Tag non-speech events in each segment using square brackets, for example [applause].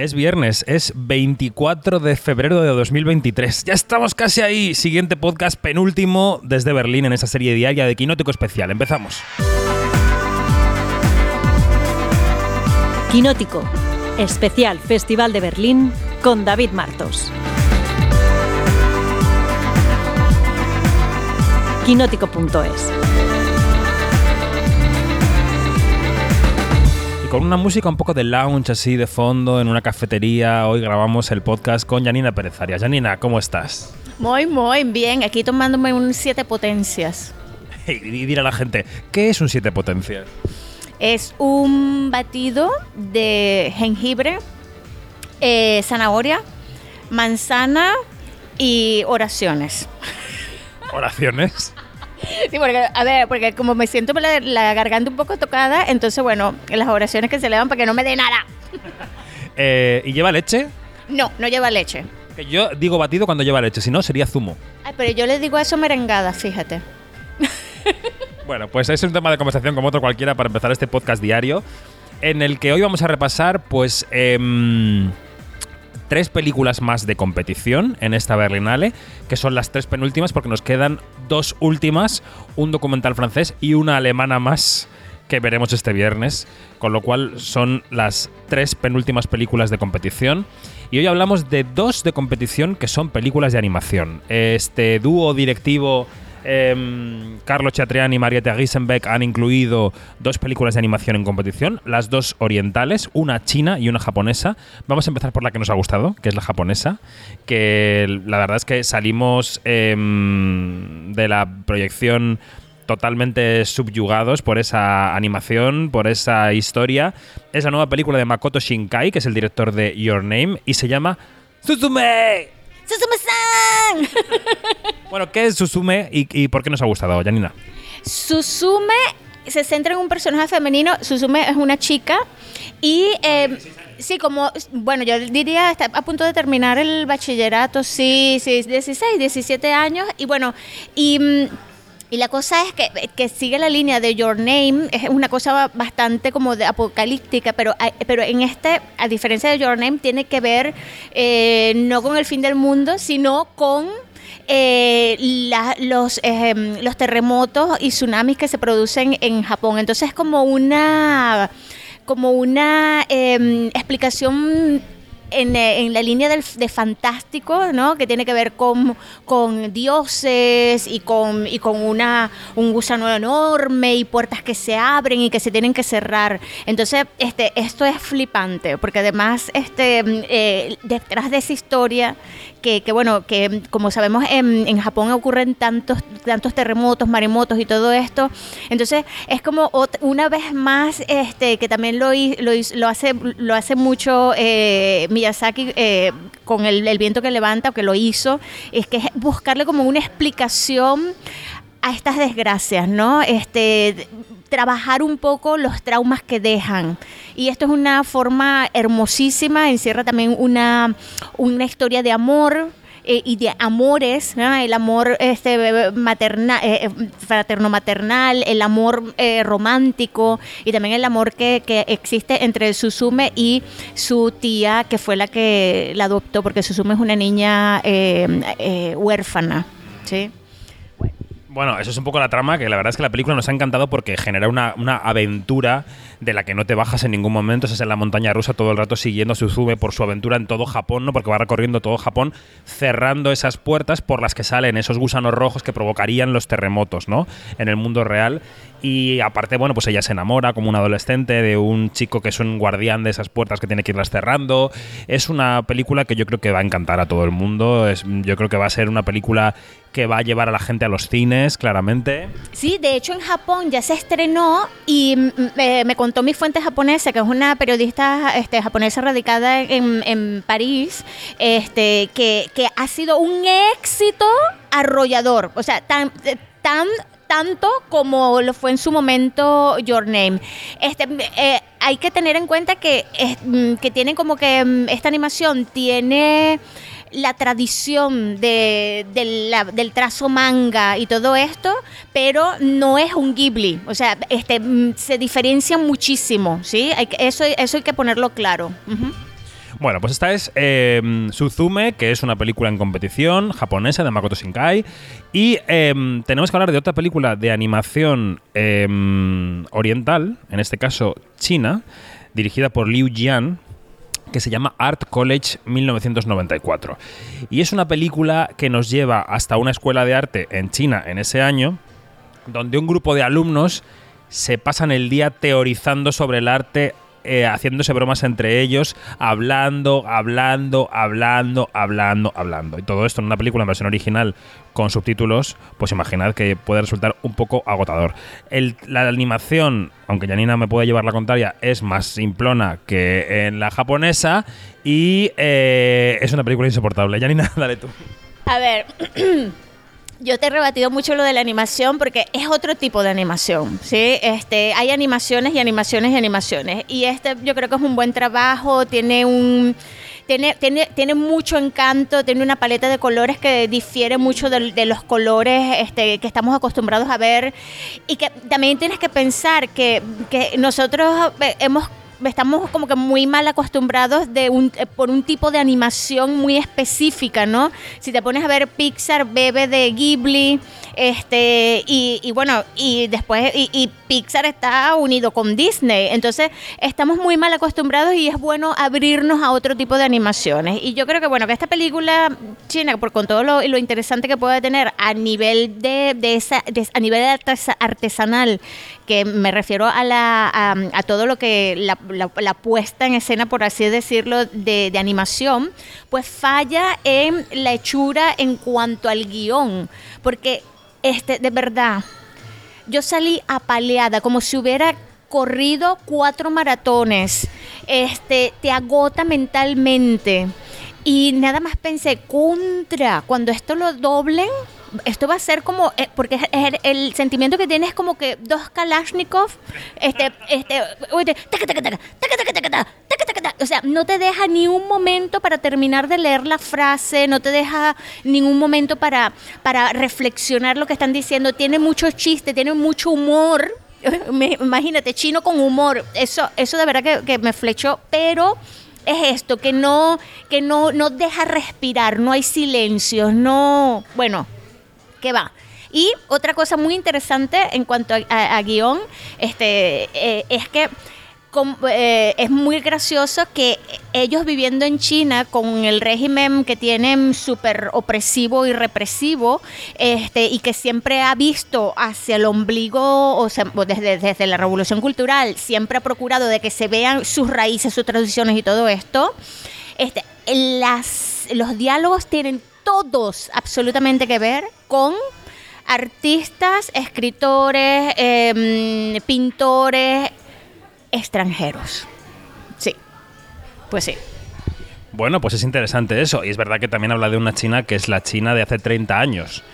Es viernes, es 24 de febrero de 2023. Ya estamos casi ahí. Siguiente podcast penúltimo desde Berlín en esa serie diaria de Quinótico Especial. Empezamos. Quinótico, especial Festival de Berlín con David Martos. Quinótico.es con una música un poco de lounge así de fondo en una cafetería. Hoy grabamos el podcast con Janina Pérez Arias. Janina, ¿cómo estás? Muy, muy bien. Aquí tomándome un siete potencias. Y dirá a la gente, ¿qué es un siete potencias? Es un batido de jengibre, eh, zanahoria, manzana y oraciones. ¿Oraciones? Sí, porque, a ver, porque como me siento la, garganta un poco tocada, entonces, bueno, las oraciones que se le dan para que no me dé nada. Eh, ¿Y lleva leche? No, no lleva leche. Yo digo batido cuando lleva leche, si no sería zumo. Ay, pero yo le digo eso merengada, fíjate. [laughs] Bueno, pues es un tema de conversación como otro cualquiera para empezar este podcast diario, en el que hoy vamos a repasar, pues... Em, tres películas más de competición en esta Berlinale, que son las tres penúltimas porque nos quedan dos últimas, un documental francés y una alemana más que veremos este viernes, con lo cual son las tres penúltimas películas de competición. Y hoy hablamos de dos de competición que son películas de animación. Este dúo directivo eh, Carlo Chatriani y Mariette Giesenbeck han incluido dos películas de animación en competición, las dos orientales, una china y una japonesa. Vamos a empezar por la que nos ha gustado, que es la japonesa, que la verdad es que salimos em, de la proyección totalmente subyugados por esa animación, por esa historia. Es la nueva película de Makoto Shinkai, que es el director de Your Name, y se llama Suzume. Bueno, ¿qué es Susume y, por qué nos ha gustado, Janina? Susume se centra en un personaje femenino. Susume es una chica y... Eh, sí, como, bueno, yo diría, está a punto de terminar el bachillerato, sí, sí, 16, 17 años, y bueno, y mm, y la cosa es que, que, sigue la línea de Your Name, es una cosa bastante como de apocalíptica, pero, pero en este, a diferencia de Your Name, tiene que ver eh, no con el fin del mundo, sino con eh, los, los terremotos y tsunamis que se producen en Japón. Entonces es como una como una em, explicación eh, en, la línea del, de fantástico, ¿no? Que tiene que ver con, con dioses y con, y con una, un gusano enorme y puertas que se abren y que se tienen que cerrar. Entonces, este, esto es flipante, porque además, este, eh, detrás de esa historia que, bueno, que como sabemos en, en, Japón ocurren tantos, tantos terremotos, maremotos y todo esto. Entonces es como una vez más este, que también lo, lo, lo, hace, lo hace mucho eh, Miyazaki eh, con el, el, viento que levanta, o que lo hizo, es que es buscarle como una explicación a estas desgracias, ¿no? Este, trabajar un poco los traumas que dejan. Y esto es una forma hermosísima, encierra también una, una historia de amor, eh, y de amores, el amor este, materna, eh, eh, fraterno-maternal, el amor romántico y también el amor que, que, existe entre Susume y su tía, que fue la que la adoptó, porque Susume es una niña huérfana. ¿sí? Bueno, eso es un poco la trama, que la verdad es que la película nos ha encantado porque genera una, una aventura de la que no te bajas en ningún momento. Es en la montaña rusa todo el rato siguiendo a Suzume por su aventura en todo Japón, ¿no? Porque va recorriendo todo Japón, cerrando esas puertas por las que salen esos gusanos rojos que provocarían los terremotos, ¿no? En el mundo real. Y aparte, bueno, pues ella se enamora como un adolescente de un chico que es un guardián de esas puertas que tiene que irlas cerrando. Es una película que yo creo que va a encantar a todo el mundo. Es, yo creo que va a ser una película que va a llevar a la gente a los cines, claramente. Sí, de hecho en Japón ya se estrenó y me contó mi fuente japonesa, que es una periodista este, japonesa radicada en, París, este, que, ha sido un éxito arrollador. O sea, tan, tan tanto como lo fue en su momento Your Name. Este, eh, hay que tener en cuenta que, mm, que tiene como que mm, esta animación tiene la tradición de, del trazo manga y todo esto, pero no es un Ghibli. O sea, este, mm, se diferencia muchísimo, ¿sí? Eso, eso hay que ponerlo claro. Bueno, pues esta es eh, Suzume, que es una película en competición japonesa de Makoto Shinkai. Y eh, tenemos que hablar de otra película de animación eh, oriental, en este caso china, dirigida por Liu Jian, que se llama Art College 1994. Y es una película que nos lleva hasta una escuela de arte en China en ese año, donde un grupo de alumnos se pasan el día teorizando sobre el arte eh, haciéndose bromas entre ellos, hablando, hablando, hablando, hablando, hablando. Y todo esto en una película en versión original con subtítulos, pues imaginad que puede resultar un poco agotador. La animación, aunque Janina me puede llevar la contraria, es más simplona que en la japonesa y eh, es una película insoportable. Janina, [laughs] dale tú. A ver, [clears throat] yo te he rebatido mucho lo de la animación porque es otro tipo de animación, ¿sí? Este, hay animaciones y animaciones y animaciones. Y este yo creo que es un buen trabajo, tiene un... Tiene, tiene, tiene mucho encanto, tiene una paleta de colores que difiere mucho de, de los colores este, que estamos acostumbrados a ver. Y que también tienes que pensar que, que nosotros eh, hemos estamos como que muy mal acostumbrados de un, eh, por un tipo de animación muy específica, ¿no? Si te pones a ver Pixar, bebe de Ghibli, este, y, y bueno, y después, y, y Pixar está unido con Disney, entonces estamos muy mal acostumbrados y es bueno abrirnos a otro tipo de animaciones. Y yo creo que, bueno, que esta película china, por con todo lo, lo interesante que puede tener a nivel de, de esa, de- a nivel artesa- artesanal, que me refiero a la a, todo lo que la, puesta en escena, por así decirlo, de, de animación, pues falla en la hechura en cuanto al guion, porque este de verdad yo salí apaleada, como si hubiera corrido cuatro maratones. Este, te agota mentalmente. Y nada más pensé, contra, cuando esto lo doblen, esto va a ser como, eh, porque es, es el, el, sentimiento que tienes como que dos Kalashnikov, este, este, o sea, no te deja ni un momento para terminar de leer la frase, no te deja ningún momento para, para reflexionar lo que están diciendo, tiene mucho chiste, tiene mucho humor. [laughs] Imagínate, chino con humor. Eso, eso de verdad que, que me flechó, pero es esto, que no, que no, no deja respirar, no hay silencios, no, bueno, que va. Y otra cosa muy interesante en cuanto a, a- guion, este, eh, es que eh, es muy gracioso que ellos viviendo en China con el régimen que tienen súper opresivo y represivo, este, y que siempre ha visto hacia el ombligo, o sea, desde, desde la revolución cultural, siempre ha procurado de que se vean sus raíces, sus tradiciones y todo esto. Este, las, los diálogos tienen todos absolutamente que ver con artistas, escritores, em, pintores extranjeros. Sí, pues sí. Bueno, pues es interesante eso. Y es verdad que también habla de una China que es la China de hace 30 años.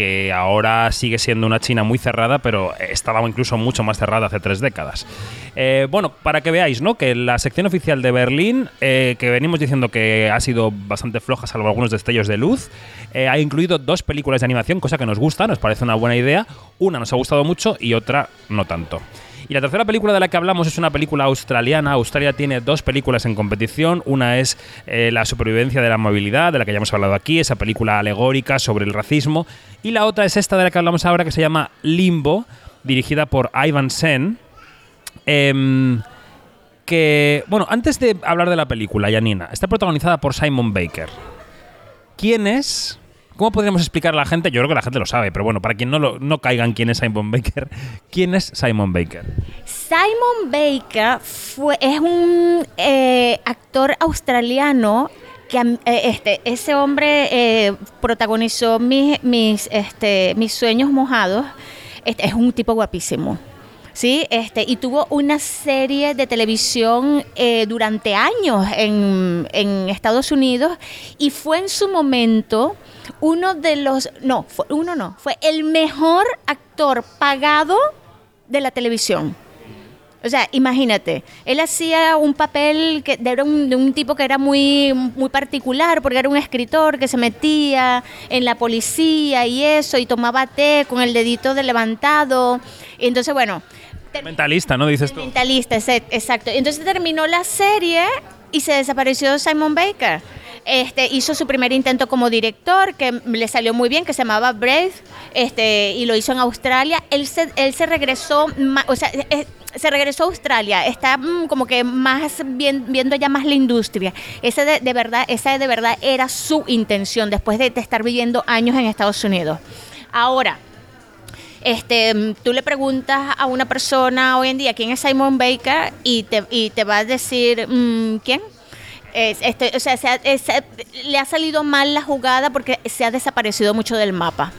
Que ahora sigue siendo una China muy cerrada, pero estaba incluso mucho más cerrada hace tres décadas. Eh, bueno, para que veáis, ¿no? Que la sección oficial de Berlín, eh, que venimos diciendo que ha sido bastante floja, salvo algunos destellos de luz, eh, ha incluido dos películas de animación, cosa que nos gusta, nos parece una buena idea. Una nos ha gustado mucho y otra no tanto. Y la tercera película de la que hablamos es una película australiana. Australia tiene dos películas en competición. Una es eh, La supervivencia de la movilidad, de la que ya hemos hablado aquí, esa película alegórica sobre el racismo. Y la otra es esta de la que hablamos ahora, que se llama Limbo, dirigida por Ivan Sen. Em, que, bueno, antes de hablar de la película, Janina, está protagonizada por Simon Baker. ¿Quién es? ¿Cómo podríamos explicar a la gente? Yo creo que la gente lo sabe, pero bueno, para quien no, lo, no caiga en quién es Simon Baker, [laughs] ¿quién es Simon Baker? Simon Baker fue, es un eh, actor australiano que eh, este, ese hombre eh, protagonizó mis, mis, este, mis sueños mojados. Este, es un tipo guapísimo. Sí, este, y tuvo una serie de televisión eh, durante años en, en Estados Unidos y fue en su momento uno de los, no, fue, uno no, fue el mejor actor pagado de la televisión. O sea, imagínate, él hacía un papel que un, de un tipo que era muy, muy particular, porque era un escritor que se metía en la policía y eso, y tomaba té con el dedito de levantado. Y entonces, bueno, Mentalista, ¿no? Dices tú. mentalista, exacto. Entonces terminó la serie y se desapareció Simon Baker. Este, hizo su primer intento como director, que le salió muy bien, que se llamaba Brave, este, y lo hizo en Australia. Él se, él se regresó, o sea, eh, se regresó a Australia, está mm, como que más bien- viendo ya más la industria. Ese de, de verdad, esa de verdad era su intención después de, de estar viviendo años en Estados Unidos. Ahora, este, mm, tú le preguntas a una persona hoy en día quién es Simon Baker y te, y te va a decir mm, quién. Es- este, o sea, se le ha salido mal la jugada porque se ha desaparecido mucho del mapa.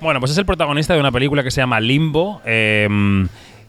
Bueno, pues es el protagonista de una película que se llama Limbo, eh,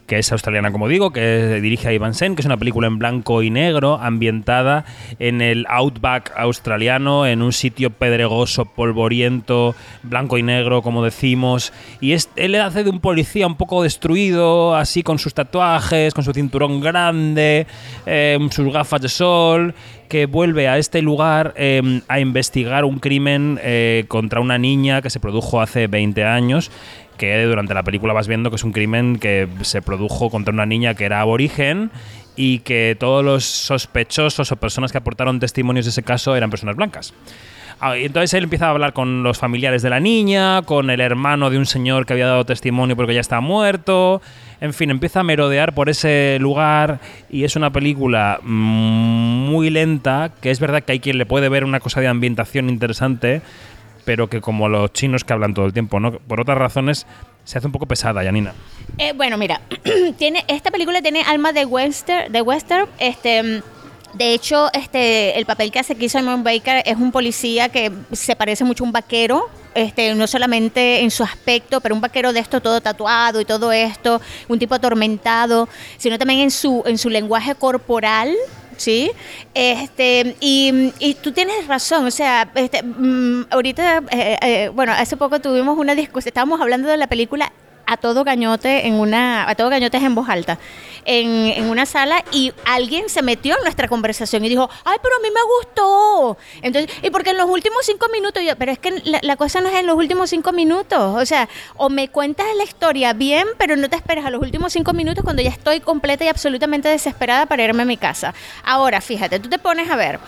que es australiana, como digo, que dirige a Ivan Sen, que es una película en blanco y negro, ambientada en el outback australiano, en un sitio pedregoso, polvoriento, blanco y negro, como decimos. Y es, él hace de un policía un poco destruido, así con sus tatuajes, con su cinturón grande, eh, sus gafas de sol que vuelve a este lugar eh, a investigar un crimen eh, contra una niña que se produjo hace 20 años que durante la película vas viendo que es un crimen que se produjo contra una niña que era aborigen y que todos los sospechosos o personas que aportaron testimonios de ese caso eran personas blancas. Ah, entonces él empieza a hablar con los familiares de la niña, con el hermano de un señor que había dado testimonio porque ya está muerto. En fin, empieza a merodear por ese lugar y es una película mm, muy lenta, que es verdad que hay quien le puede ver una cosa de ambientación interesante, pero que como los chinos que hablan todo el tiempo, ¿no? Por otras razones se hace un poco pesada, Janina. Eh, bueno, mira, [clears throat] tiene, esta película tiene alma de western, de western, este. De hecho, este, el papel que hace aquí Simon Baker es un policía que se parece mucho a un vaquero, este, no solamente en su aspecto, pero un vaquero de esto todo tatuado y todo esto, un tipo atormentado, sino también en su, en su lenguaje corporal, ¿sí? Este, y, y tú tienes razón, o sea, este, mm, ahorita, eh, eh, bueno, hace poco tuvimos una discusión, estábamos hablando de la película a todo gañote en una a todo gañotes en voz alta en, en una sala y alguien se metió en nuestra conversación y dijo ay pero a mí me gustó entonces y porque en los últimos cinco minutos pero es que la, cosa no es en los últimos cinco minutos o sea o me cuentas la historia bien pero no te esperes a los últimos cinco minutos cuando ya estoy completa y absolutamente desesperada para irme a mi casa. Ahora fíjate tú te pones a ver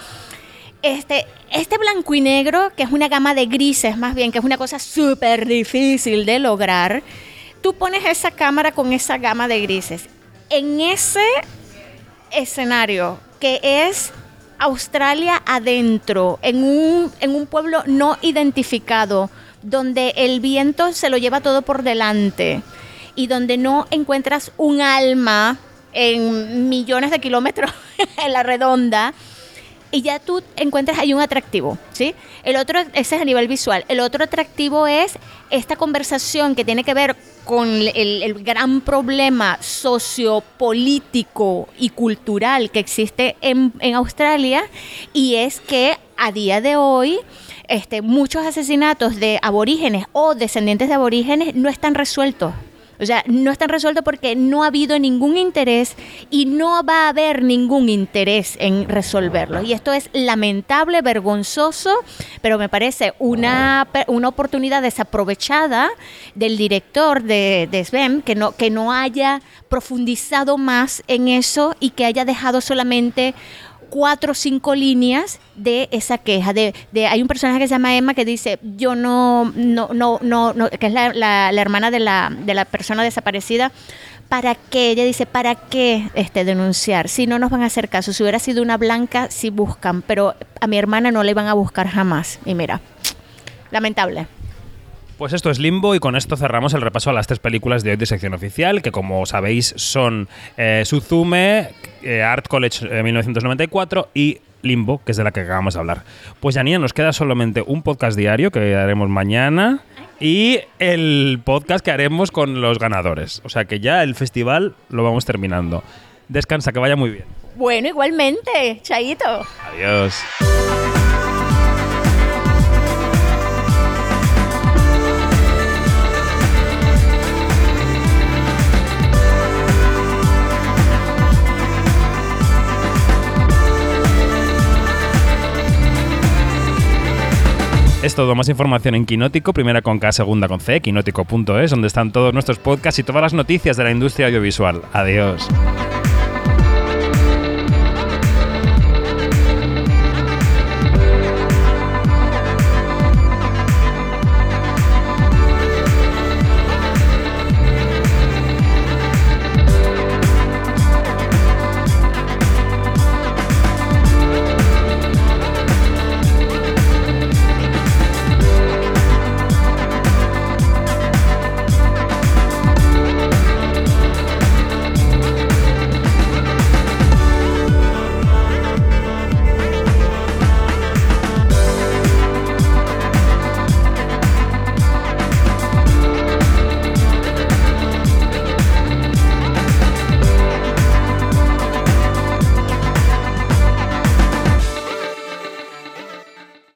este, este blanco y negro, que es una gama de grises más bien, que es una cosa súper difícil de lograr, tú pones esa cámara con esa gama de grises. En ese escenario que es Australia adentro, en un, en un pueblo no identificado, donde el viento se lo lleva todo por delante y donde no encuentras un alma en millones de kilómetros [laughs] en la redonda, y ya tú encuentras ahí un atractivo, ¿sí? El otro, ese es a nivel visual. El otro atractivo es esta conversación que tiene que ver con el, gran problema sociopolítico y cultural que existe en, en Australia y es que a día de hoy este, muchos asesinatos de aborígenes o descendientes de aborígenes no están resueltos. O sea, no están resueltos porque no ha habido ningún interés y no va a haber ningún interés en resolverlo. Y esto es lamentable, vergonzoso, pero me parece una, una oportunidad desaprovechada del director de, de SBEM que no, que no haya profundizado más en eso y que haya dejado solamente cuatro o cinco líneas de esa queja. De, de- hay un personaje que se llama Emma que dice, yo no, no, no, no, no", que es la, hermana de la, de la persona desaparecida. ¿Para qué? Ella dice, ¿para qué este, denunciar? Si no nos van a hacer caso. Si hubiera sido una blanca, sí buscan, pero a mi hermana no le iban a buscar jamás. Y mira, lamentable. Pues esto es Limbo y con esto cerramos el repaso a las tres películas de hoy de sección oficial, que como sabéis son eh, Suzume, eh, Art College eh, 1994 y Limbo, que es de la que acabamos de hablar. Pues Janina, nos queda solamente un podcast diario que haremos mañana y el podcast que haremos con los ganadores. O sea que ya el festival lo vamos terminando. Descansa, que vaya muy bien. Bueno, igualmente, Chaito. Adiós. Es todo, más información en Quinótico, primera con K, segunda con C, quinótico.es, donde están todos nuestros podcasts y todas las noticias de la industria audiovisual. Adiós.